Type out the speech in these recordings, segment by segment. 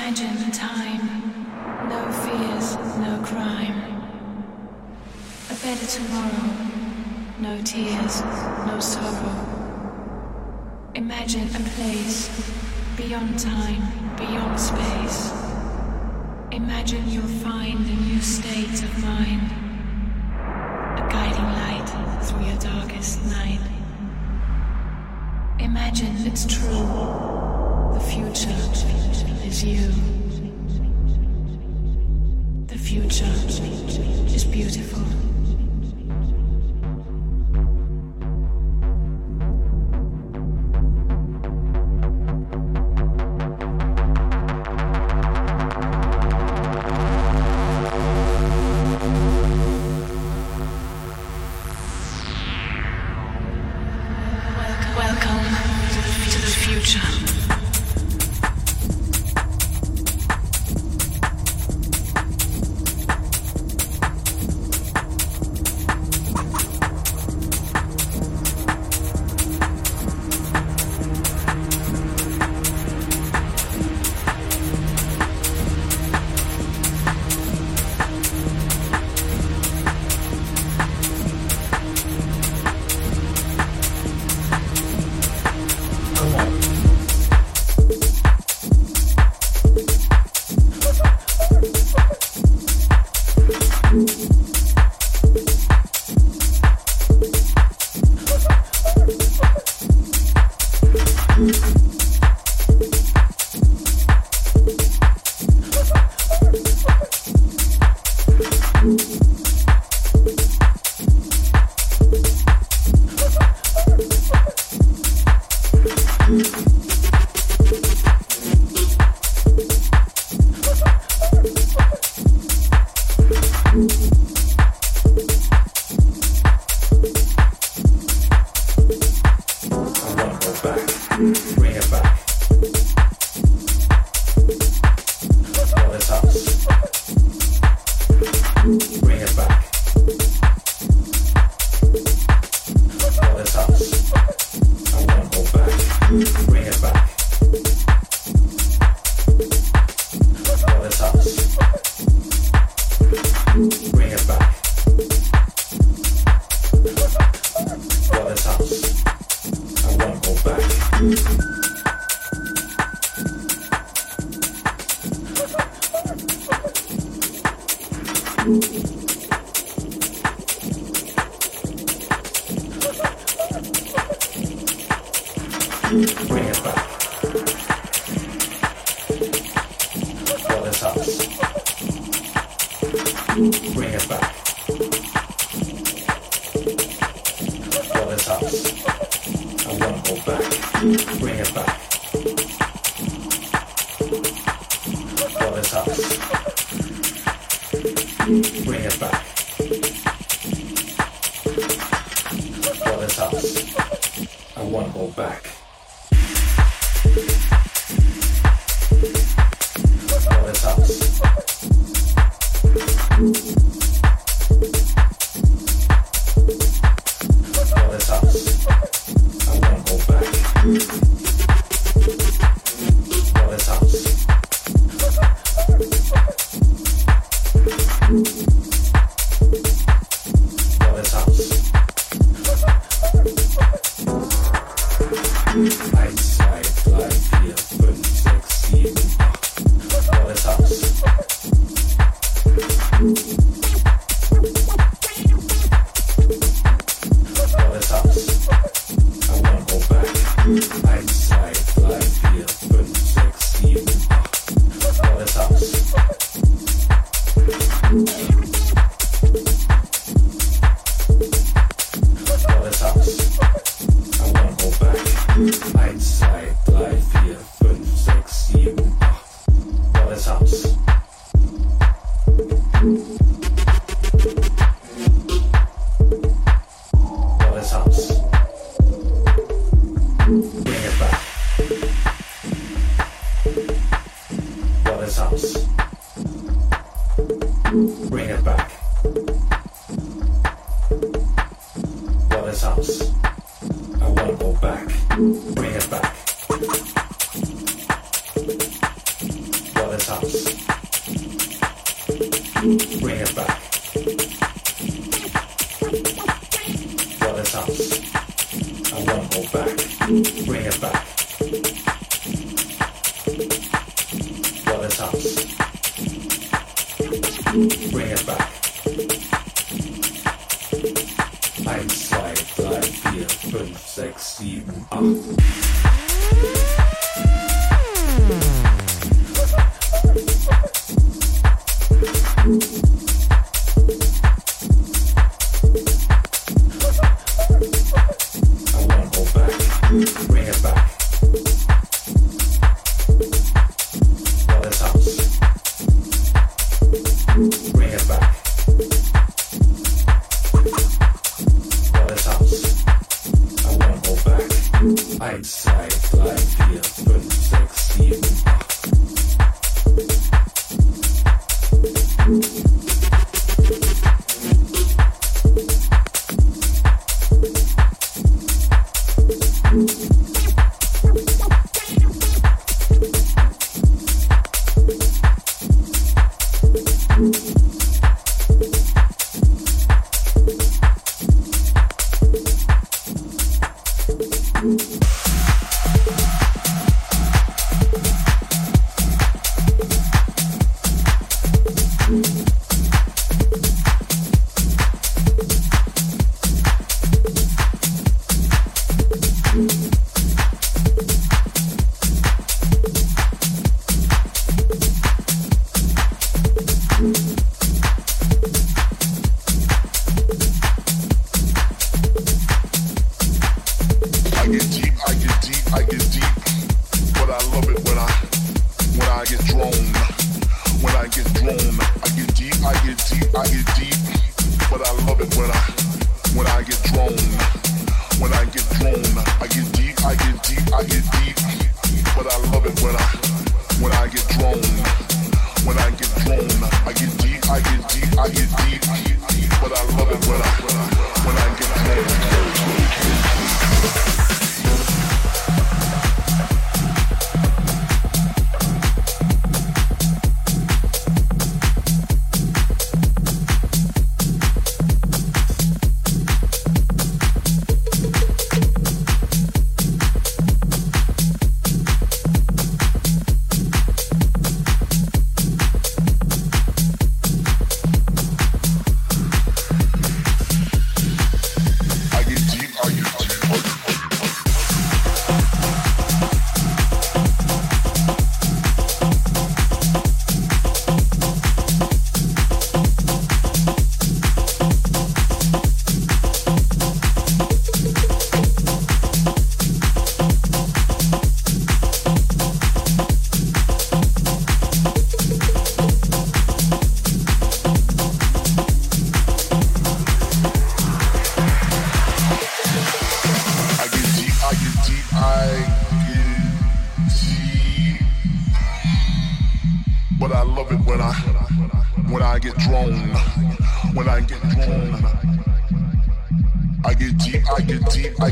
Imagine a time. No fears, no crime. A better tomorrow. No tears, no sorrow. Imagine a place beyond time, beyond space. Imagine you'll find a new state of mind. A guiding light through your darkest night. Imagine it's true. The future is you. The future is beautiful.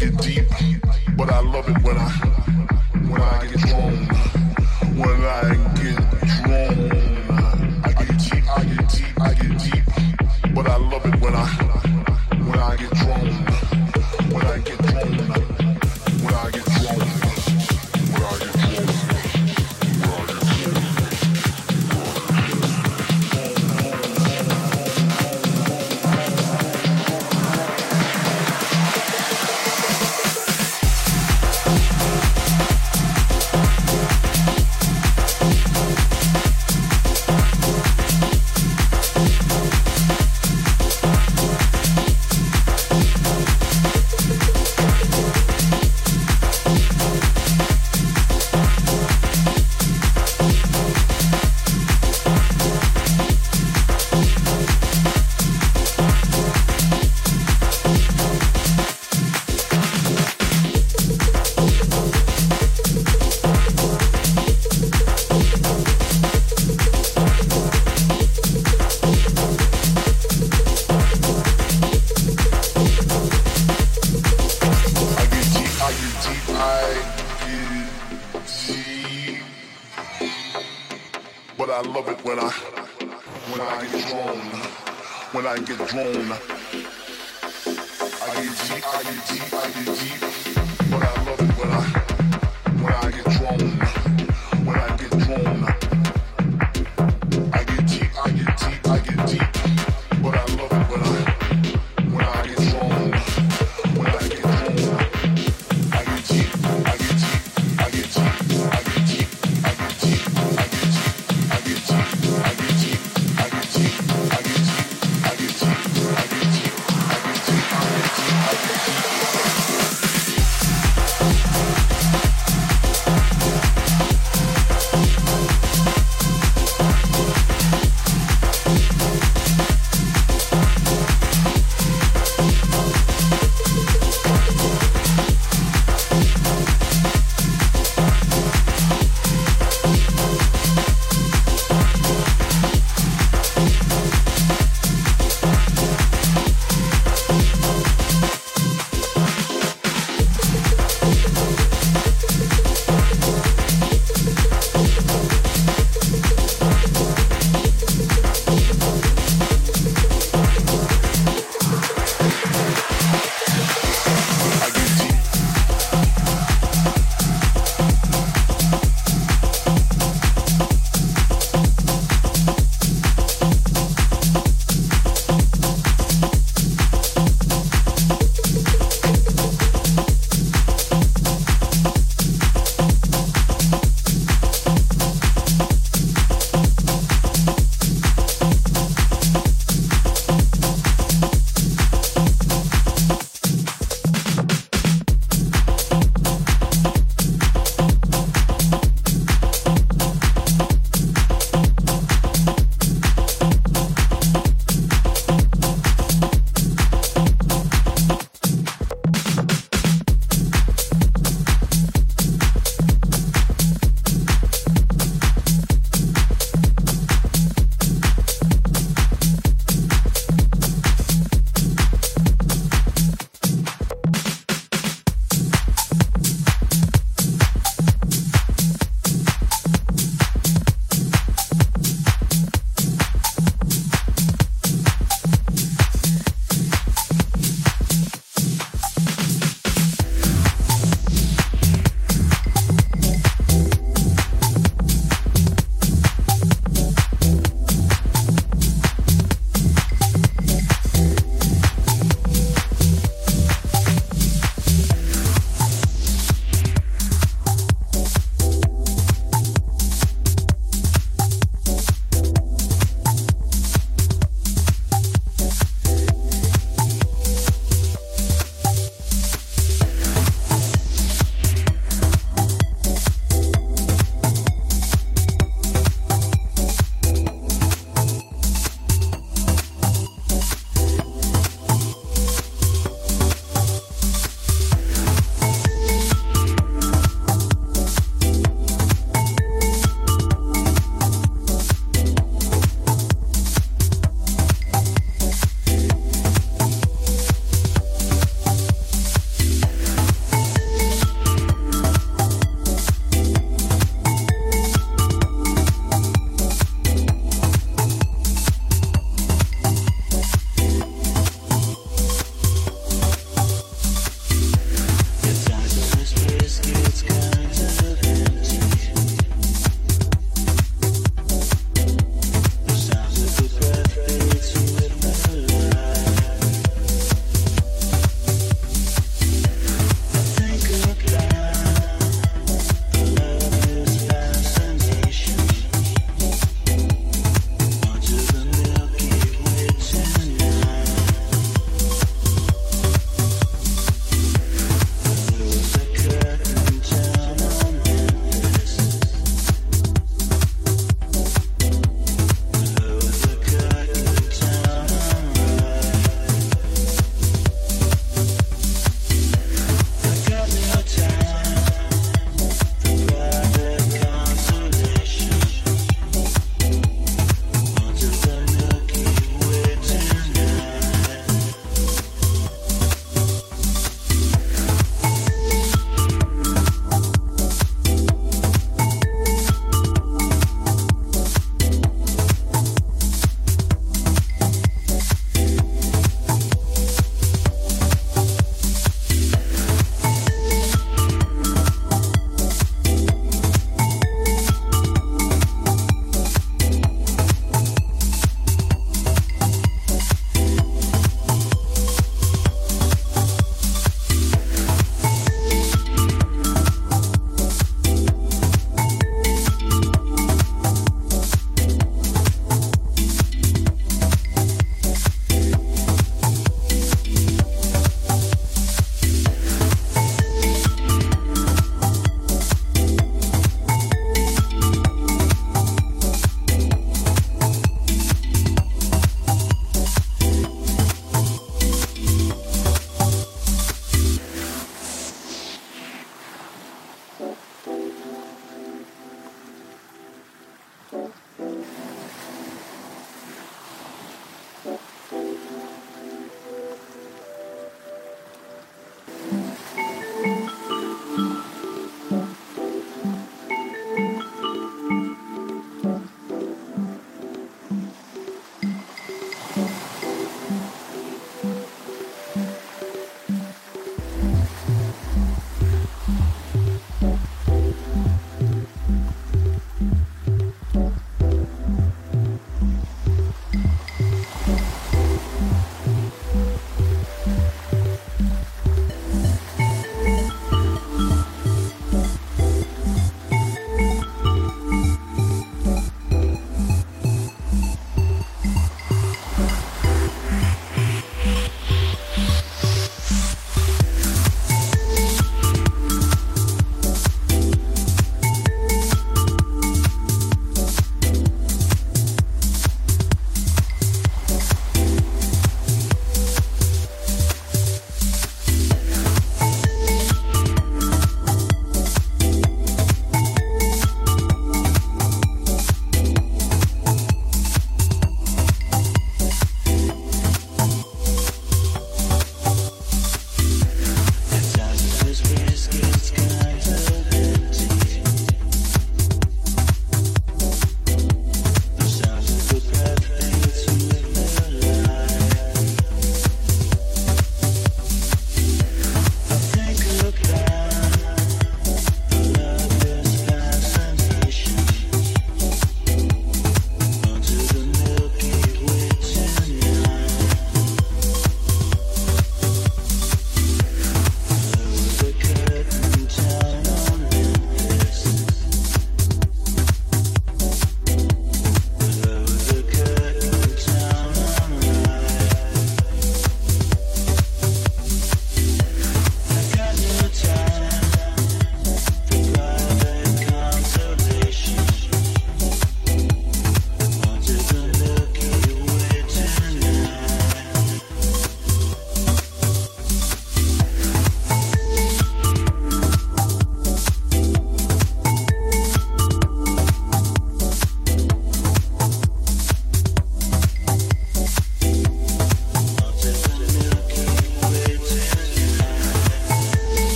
and deep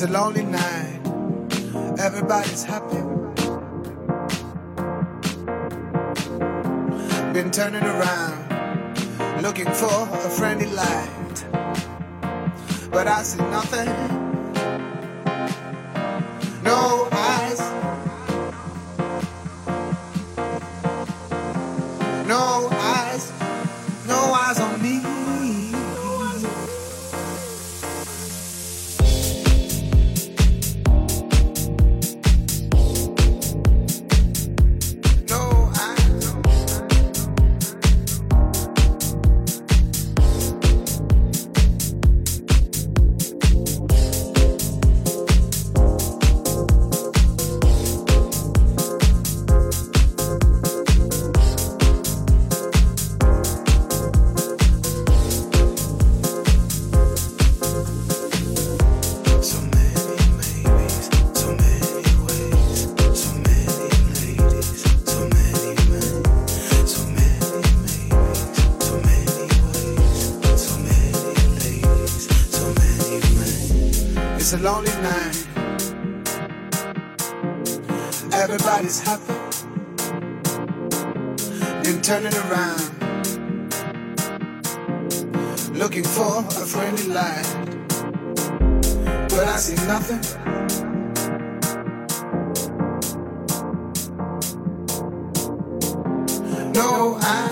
It's a lonely night. lonely night. Everybody's happy, then turning around, looking for a friendly light. But I see nothing. No, I